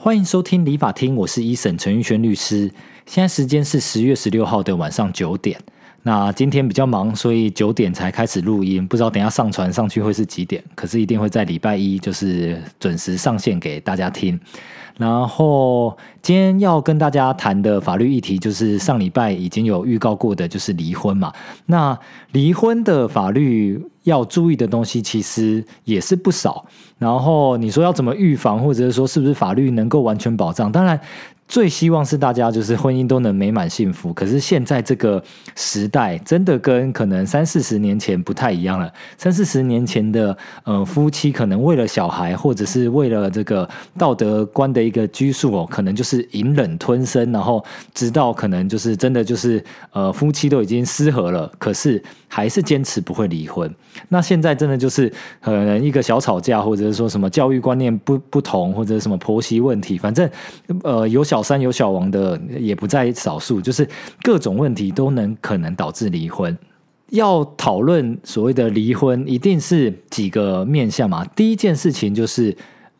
欢迎收听理法厅，我是一审陈玉轩律师。现在时间是十月十六号的晚上九点。那今天比较忙，所以九点才开始录音，不知道等下上传上去会是几点。可是一定会在礼拜一就是准时上线给大家听。然后今天要跟大家谈的法律议题，就是上礼拜已经有预告过的，就是离婚嘛。那离婚的法律要注意的东西，其实也是不少。然后你说要怎么预防，或者是说是不是法律能够完全保障？当然。最希望是大家就是婚姻都能美满幸福，可是现在这个时代真的跟可能三四十年前不太一样了。三四十年前的呃夫妻可能为了小孩或者是为了这个道德观的一个拘束哦，可能就是隐忍吞声，然后直到可能就是真的就是呃夫妻都已经失和了，可是还是坚持不会离婚。那现在真的就是可能一个小吵架，或者是说什么教育观念不不同，或者什么婆媳问题，反正呃有小。小三有小王的也不在少数，就是各种问题都能可能导致离婚。要讨论所谓的离婚，一定是几个面向嘛。第一件事情就是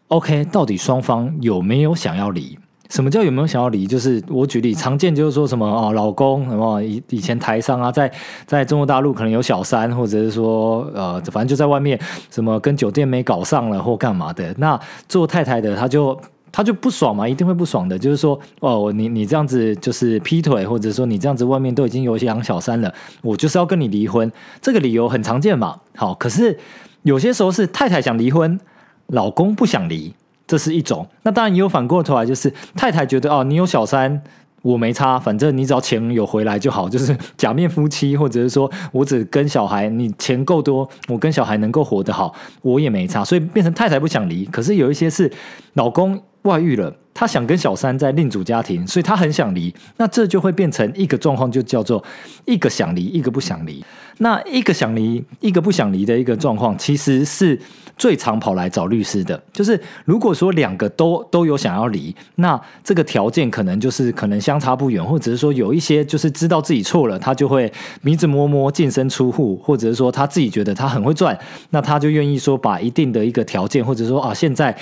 ，OK，到底双方有没有想要离？什么叫有没有想要离？就是我举例，常见就是说什么哦，老公什么以以前台商啊，在在中国大陆可能有小三，或者是说呃，反正就在外面什么跟酒店没搞上了或干嘛的。那做太太的他就。他就不爽嘛，一定会不爽的。就是说，哦，你你这样子就是劈腿，或者说你这样子外面都已经有些养小三了，我就是要跟你离婚。这个理由很常见嘛。好，可是有些时候是太太想离婚，老公不想离，这是一种。那当然也有反过头来，就是太太觉得哦，你有小三。我没差，反正你只要钱有回来就好，就是假面夫妻，或者是说我只跟小孩，你钱够多，我跟小孩能够活得好，我也没差，所以变成太太不想离。可是有一些是老公外遇了，他想跟小三在另组家庭，所以他很想离，那这就会变成一个状况，就叫做一个想离，一个不想离。那一个想离，一个不想离的一个状况，其实是最常跑来找律师的。就是如果说两个都都有想要离，那这个条件可能就是可能相差不远，或者是说有一些就是知道自己错了，他就会迷子摸摸、净身出户，或者是说他自己觉得他很会赚，那他就愿意说把一定的一个条件，或者说啊，现在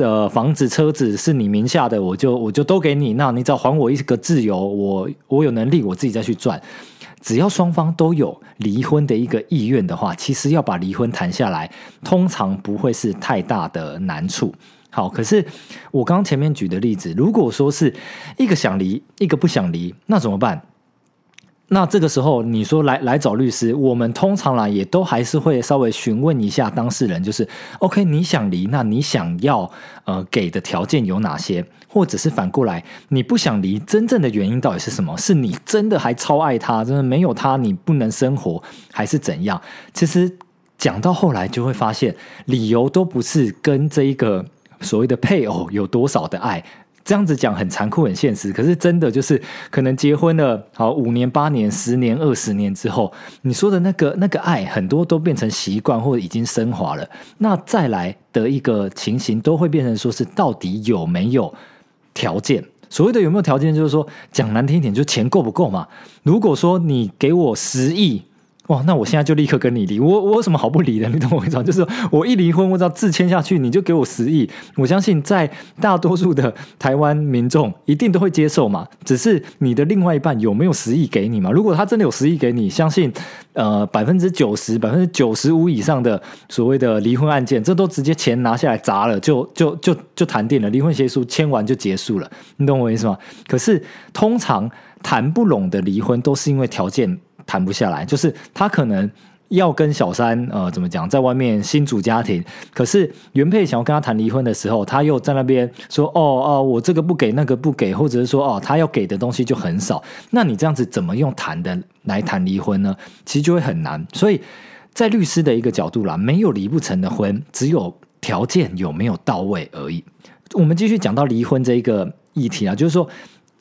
呃房子、车子是你名下的，我就我就都给你，那你只要还我一个自由，我我有能力，我自己再去赚。只要双方都有离婚的一个意愿的话，其实要把离婚谈下来，通常不会是太大的难处。好，可是我刚前面举的例子，如果说是一个想离，一个不想离，那怎么办？那这个时候，你说来来找律师，我们通常啦也都还是会稍微询问一下当事人，就是 OK，你想离，那你想要呃给的条件有哪些？或者是反过来，你不想离，真正的原因到底是什么？是你真的还超爱他，真的没有他你不能生活，还是怎样？其实讲到后来就会发现，理由都不是跟这一个所谓的配偶有多少的爱。这样子讲很残酷、很现实，可是真的就是可能结婚了好五年、八年、十年、二十年之后，你说的那个那个爱，很多都变成习惯或者已经升华了。那再来的一个情形，都会变成说是到底有没有条件？所谓的有没有条件，就是说讲难听一点，就钱够不够嘛？如果说你给我十亿。哇，那我现在就立刻跟你离，我我有什么好不离的？你懂我意思吗？就是我一离婚，我只要自签下去，你就给我十亿，我相信在大多数的台湾民众一定都会接受嘛。只是你的另外一半有没有十亿给你嘛？如果他真的有十亿给你，相信呃百分之九十、百分之九十五以上的所谓的离婚案件，这都直接钱拿下来砸了，就就就就谈定了，离婚协议书签完就结束了，你懂我意思吗？可是通常谈不拢的离婚，都是因为条件。谈不下来，就是他可能要跟小三呃怎么讲，在外面新组家庭，可是原配想要跟他谈离婚的时候，他又在那边说哦哦，我这个不给，那个不给，或者是说哦，他要给的东西就很少，那你这样子怎么用谈的来谈离婚呢？其实就会很难。所以在律师的一个角度啦，没有离不成的婚，只有条件有没有到位而已。我们继续讲到离婚这一个议题啊，就是说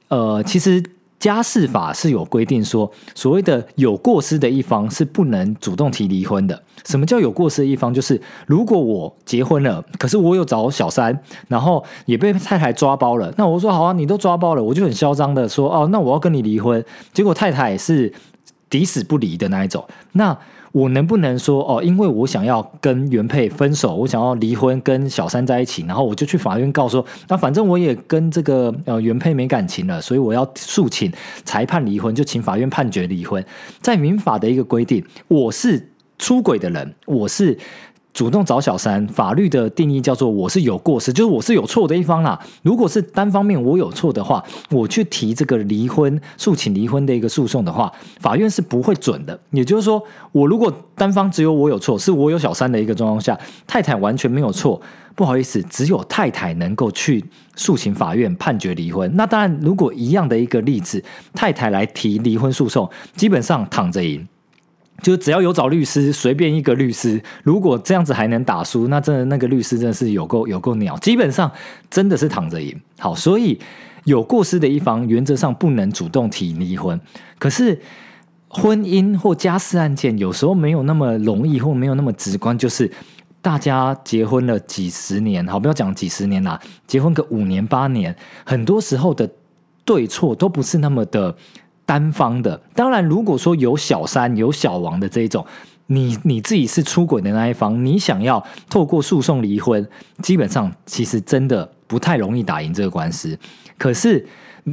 呃，其实。家事法是有规定说，所谓的有过失的一方是不能主动提离婚的。什么叫有过失的一方？就是如果我结婚了，可是我有找小三，然后也被太太抓包了，那我说好啊，你都抓包了，我就很嚣张的说哦，那我要跟你离婚。结果太太是抵死不离的那一种，那我能不能说哦，因为我想要跟原配分手，我想要离婚，跟小三在一起，然后我就去法院告说，那反正我也跟这个呃原配没感情了，所以我要诉请裁判离婚，就请法院判决离婚。在民法的一个规定，我是出轨的人，我是。主动找小三，法律的定义叫做我是有过失，就是我是有错的一方啦。如果是单方面我有错的话，我去提这个离婚诉请离婚的一个诉讼的话，法院是不会准的。也就是说，我如果单方只有我有错，是我有小三的一个状况下，太太完全没有错，不好意思，只有太太能够去诉请法院判决离婚。那当然，如果一样的一个例子，太太来提离婚诉讼，基本上躺着赢。就只要有找律师，随便一个律师，如果这样子还能打输，那真的那个律师真的是有够有够鸟，基本上真的是躺着赢。好，所以有过失的一方原则上不能主动提离婚。可是婚姻或家事案件有时候没有那么容易，或没有那么直观，就是大家结婚了几十年，好，不要讲几十年啦，结婚个五年八年，很多时候的对错都不是那么的。单方的，当然，如果说有小三、有小王的这一种，你你自己是出轨的那一方，你想要透过诉讼离婚，基本上其实真的不太容易打赢这个官司。可是，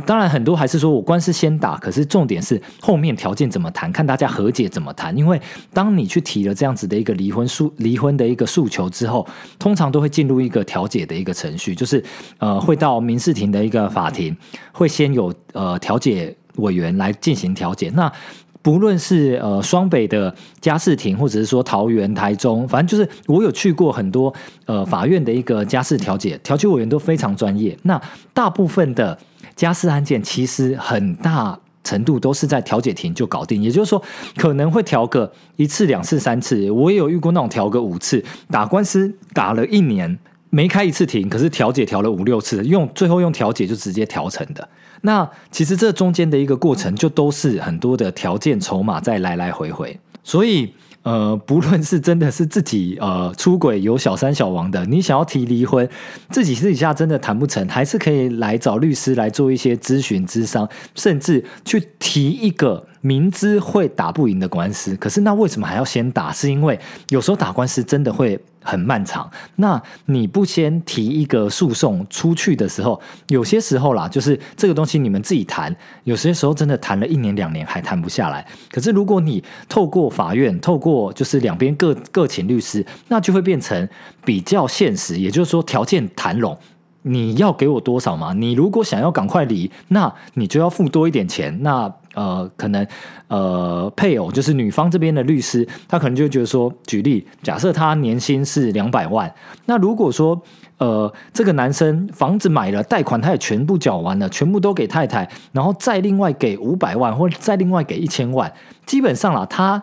当然很多还是说我官司先打，可是重点是后面条件怎么谈，看大家和解怎么谈。因为当你去提了这样子的一个离婚诉离婚的一个诉求之后，通常都会进入一个调解的一个程序，就是呃会到民事庭的一个法庭，会先有呃调解。委员来进行调解。那不论是呃双北的家事庭，或者是说桃园、台中，反正就是我有去过很多呃法院的一个家事调解，调解委员都非常专业。那大部分的家事案件，其实很大程度都是在调解庭就搞定。也就是说，可能会调个一次、两次、三次。我也有遇过那种调个五次，打官司打了一年没开一次庭，可是调解调了五六次，用最后用调解就直接调成的。那其实这中间的一个过程，就都是很多的条件筹码在来来回回，所以呃，不论是真的是自己呃出轨有小三小王的，你想要提离婚，自己私底下真的谈不成，还是可以来找律师来做一些咨询、咨商，甚至去提一个。明知会打不赢的官司，可是那为什么还要先打？是因为有时候打官司真的会很漫长。那你不先提一个诉讼出去的时候，有些时候啦，就是这个东西你们自己谈，有些时候真的谈了一年两年还谈不下来。可是如果你透过法院，透过就是两边各各请律师，那就会变成比较现实，也就是说条件谈拢。你要给我多少嘛？你如果想要赶快离，那你就要付多一点钱。那呃，可能呃，配偶就是女方这边的律师，他可能就觉得说，举例，假设他年薪是两百万，那如果说呃，这个男生房子买了，贷款他也全部缴完了，全部都给太太，然后再另外给五百万，或者再另外给一千万，基本上啦，他。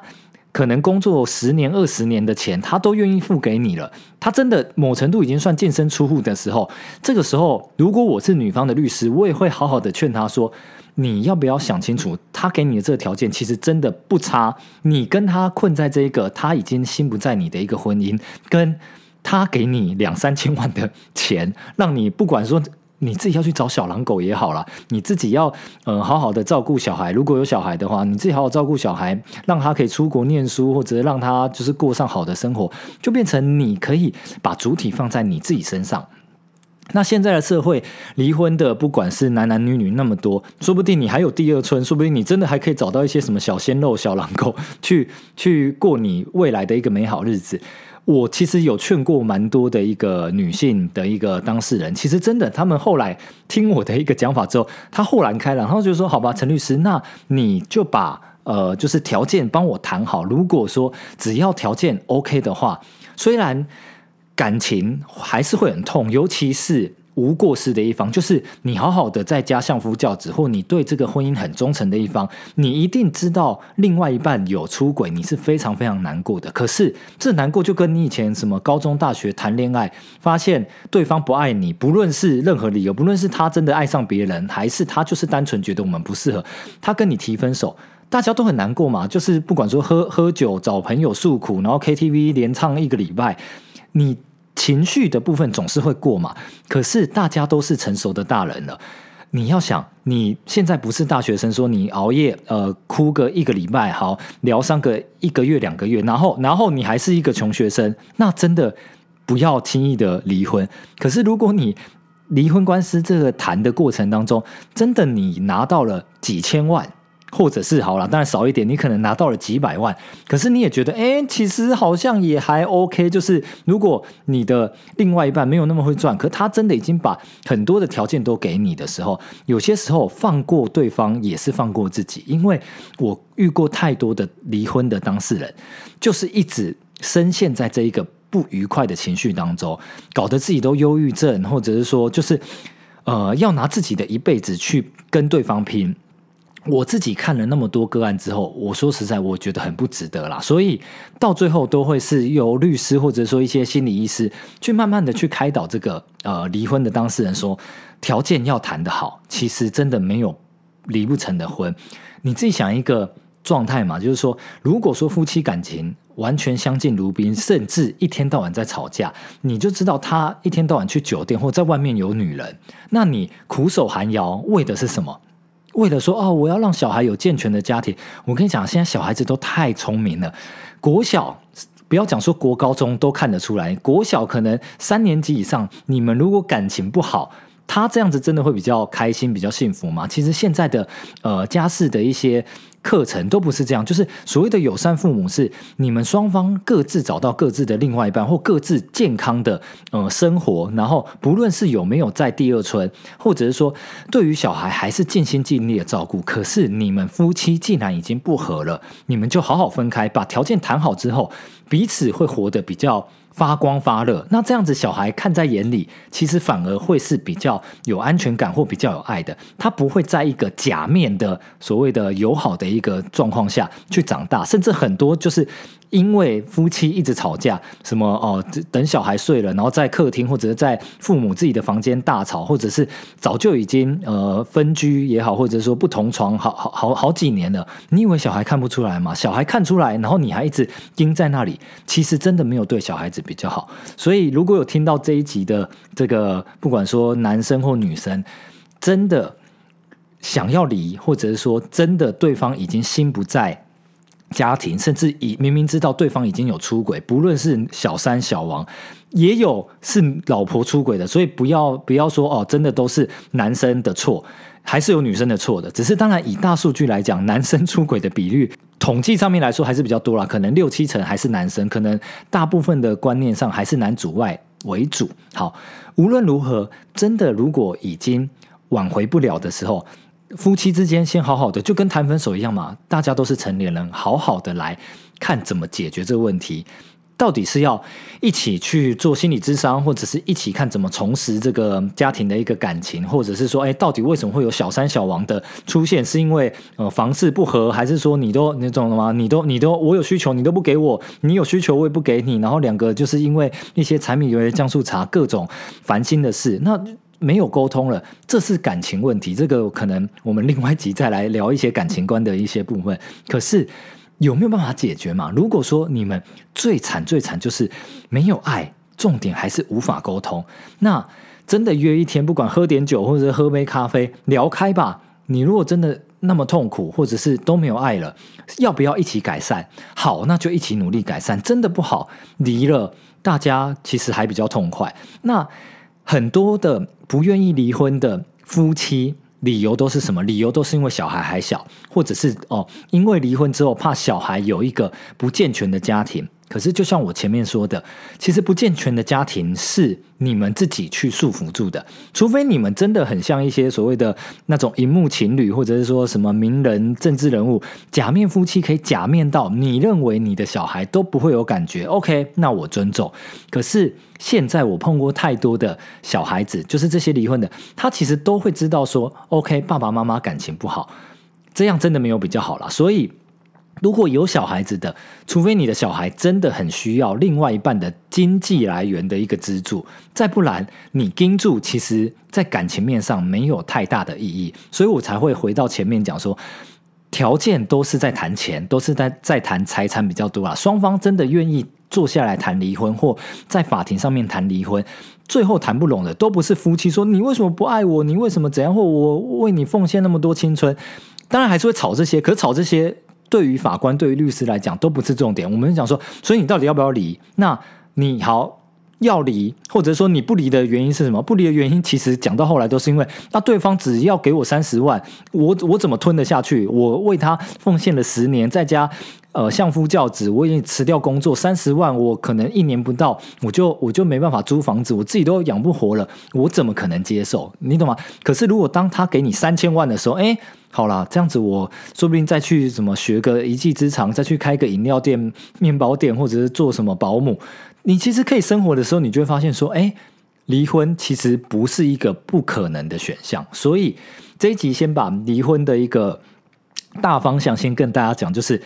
可能工作十年、二十年的钱，他都愿意付给你了。他真的某程度已经算净身出户的时候，这个时候，如果我是女方的律师，我也会好好的劝他说：“你要不要想清楚？他给你的这个条件其实真的不差。你跟他困在这一个他已经心不在你的一个婚姻，跟他给你两三千万的钱，让你不管说。”你自己要去找小狼狗也好了，你自己要呃好好的照顾小孩。如果有小孩的话，你自己好好照顾小孩，让他可以出国念书，或者让他就是过上好的生活，就变成你可以把主体放在你自己身上。那现在的社会，离婚的不管是男男女女那么多，说不定你还有第二春，说不定你真的还可以找到一些什么小鲜肉、小狼狗，去去过你未来的一个美好日子。我其实有劝过蛮多的一个女性的一个当事人，其实真的，他们后来听我的一个讲法之后，他豁然开朗，然后就说：“好吧，陈律师，那你就把呃，就是条件帮我谈好。如果说只要条件 OK 的话，虽然感情还是会很痛，尤其是。”无过失的一方，就是你好好的在家相夫教子，或你对这个婚姻很忠诚的一方，你一定知道另外一半有出轨，你是非常非常难过的。可是这难过就跟你以前什么高中、大学谈恋爱，发现对方不爱你，不论是任何理由，不论是他真的爱上别人，还是他就是单纯觉得我们不适合，他跟你提分手，大家都很难过嘛。就是不管说喝喝酒、找朋友诉苦，然后 KTV 连唱一个礼拜，你。情绪的部分总是会过嘛，可是大家都是成熟的大人了，你要想，你现在不是大学生，说你熬夜，呃，哭个一个礼拜，好疗伤个一个月两个月，然后，然后你还是一个穷学生，那真的不要轻易的离婚。可是，如果你离婚官司这个谈的过程当中，真的你拿到了几千万。或者是好了，当然少一点，你可能拿到了几百万，可是你也觉得，哎，其实好像也还 OK。就是如果你的另外一半没有那么会赚，可他真的已经把很多的条件都给你的时候，有些时候放过对方也是放过自己。因为我遇过太多的离婚的当事人，就是一直深陷在这一个不愉快的情绪当中，搞得自己都忧郁症，或者是说，就是呃，要拿自己的一辈子去跟对方拼。我自己看了那么多个案之后，我说实在，我觉得很不值得啦。所以到最后都会是由律师或者说一些心理医师去慢慢的去开导这个呃离婚的当事人，说条件要谈得好，其实真的没有离不成的婚。你自己想一个状态嘛，就是说，如果说夫妻感情完全相敬如宾，甚至一天到晚在吵架，你就知道他一天到晚去酒店或在外面有女人，那你苦守寒窑为的是什么？为了说哦，我要让小孩有健全的家庭，我跟你讲，现在小孩子都太聪明了。国小不要讲说国高中都看得出来，国小可能三年级以上，你们如果感情不好。他这样子真的会比较开心、比较幸福吗？其实现在的呃家事的一些课程都不是这样，就是所谓的友善父母是你们双方各自找到各自的另外一半，或各自健康的呃生活，然后不论是有没有在第二春，或者是说对于小孩还是尽心尽力的照顾。可是你们夫妻既然已经不和了，你们就好好分开，把条件谈好之后，彼此会活得比较。发光发热，那这样子小孩看在眼里，其实反而会是比较有安全感或比较有爱的。他不会在一个假面的所谓的友好的一个状况下去长大，甚至很多就是。因为夫妻一直吵架，什么哦，等小孩睡了，然后在客厅或者是在父母自己的房间大吵，或者是早就已经呃分居也好，或者说不同床好好好好几年了。你以为小孩看不出来吗？小孩看出来，然后你还一直盯在那里，其实真的没有对小孩子比较好。所以如果有听到这一集的这个，不管说男生或女生，真的想要离，或者是说真的对方已经心不在。家庭甚至已明明知道对方已经有出轨，不论是小三、小王，也有是老婆出轨的，所以不要不要说哦，真的都是男生的错，还是有女生的错的。只是当然以大数据来讲，男生出轨的比率统计上面来说还是比较多了，可能六七成还是男生，可能大部分的观念上还是男主外为主。好，无论如何，真的如果已经挽回不了的时候。夫妻之间先好好的，就跟谈分手一样嘛。大家都是成年人，好好的来看怎么解决这个问题。到底是要一起去做心理咨商，或者是一起看怎么重拾这个家庭的一个感情，或者是说，哎，到底为什么会有小三小王的出现？是因为呃房事不和，还是说你都那种的吗？你都你都我有需求，你都不给我；你有需求，我也不给你。然后两个就是因为一些柴米油盐酱醋茶各种烦心的事，那。没有沟通了，这是感情问题。这个可能我们另外一集再来聊一些感情观的一些部分。可是有没有办法解决嘛？如果说你们最惨最惨就是没有爱，重点还是无法沟通，那真的约一天，不管喝点酒或者喝杯咖啡聊开吧。你如果真的那么痛苦，或者是都没有爱了，要不要一起改善？好，那就一起努力改善。真的不好，离了大家其实还比较痛快。那很多的。不愿意离婚的夫妻，理由都是什么？理由都是因为小孩还小，或者是哦，因为离婚之后怕小孩有一个不健全的家庭。可是，就像我前面说的，其实不健全的家庭是你们自己去束缚住的。除非你们真的很像一些所谓的那种荧幕情侣，或者是说什么名人、政治人物，假面夫妻可以假面到你认为你的小孩都不会有感觉。OK，那我尊重。可是现在我碰过太多的小孩子，就是这些离婚的，他其实都会知道说，OK，爸爸妈妈感情不好，这样真的没有比较好了。所以。如果有小孩子的，除非你的小孩真的很需要另外一半的经济来源的一个资助，再不然你盯住，其实在感情面上没有太大的意义，所以我才会回到前面讲说，条件都是在谈钱，都是在在谈财产比较多啊，双方真的愿意。坐下来谈离婚，或在法庭上面谈离婚，最后谈不拢的都不是夫妻说你为什么不爱我，你为什么怎样，或我为你奉献那么多青春，当然还是会吵这些，可是吵这些对于法官、对于律师来讲都不是重点。我们讲说，所以你到底要不要离？那你好。要离，或者说你不离的原因是什么？不离的原因其实讲到后来都是因为，那对方只要给我三十万，我我怎么吞得下去？我为他奉献了十年，在家呃相夫教子，我已经辞掉工作，三十万我可能一年不到，我就我就没办法租房子，我自己都养不活了，我怎么可能接受？你懂吗？可是如果当他给你三千万的时候，哎，好了，这样子我说不定再去什么学个一技之长，再去开个饮料店、面包店，或者是做什么保姆。你其实可以生活的时候，你就会发现说，哎，离婚其实不是一个不可能的选项。所以这一集先把离婚的一个大方向先跟大家讲，就是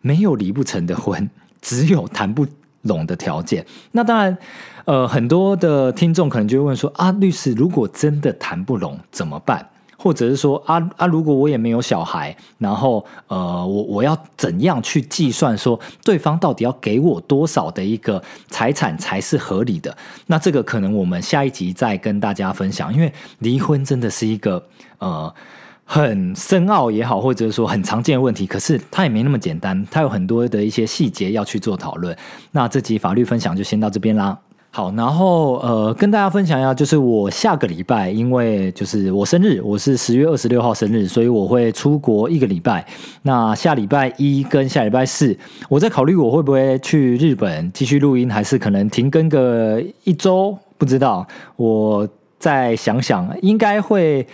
没有离不成的婚，只有谈不拢的条件。那当然，呃，很多的听众可能就会问说，啊，律师，如果真的谈不拢怎么办？或者是说啊啊，如果我也没有小孩，然后呃，我我要怎样去计算说对方到底要给我多少的一个财产才是合理的？那这个可能我们下一集再跟大家分享，因为离婚真的是一个呃很深奥也好，或者说很常见的问题，可是它也没那么简单，它有很多的一些细节要去做讨论。那这集法律分享就先到这边啦。好，然后呃，跟大家分享一下，就是我下个礼拜，因为就是我生日，我是十月二十六号生日，所以我会出国一个礼拜。那下礼拜一跟下礼拜四，我在考虑我会不会去日本继续录音，还是可能停更个一周，不知道，我再想想，应该会。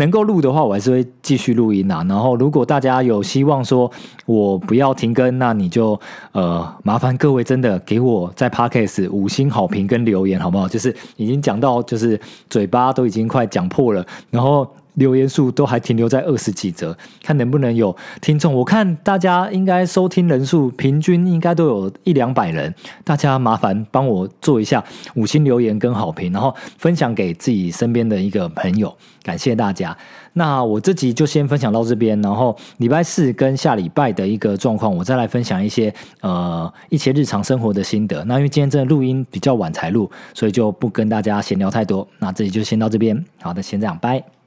能够录的话，我还是会继续录音啊。然后，如果大家有希望说我不要停更，那你就呃麻烦各位真的给我在 Podcast 五星好评跟留言好不好？就是已经讲到就是嘴巴都已经快讲破了，然后。留言数都还停留在二十几则，看能不能有听众。我看大家应该收听人数平均应该都有一两百人，大家麻烦帮我做一下五星留言跟好评，然后分享给自己身边的一个朋友，感谢大家。那我这集就先分享到这边，然后礼拜四跟下礼拜的一个状况，我再来分享一些呃一些日常生活的心得。那因为今天真的录音比较晚才录，所以就不跟大家闲聊太多。那这里就先到这边，好的，先这样，拜。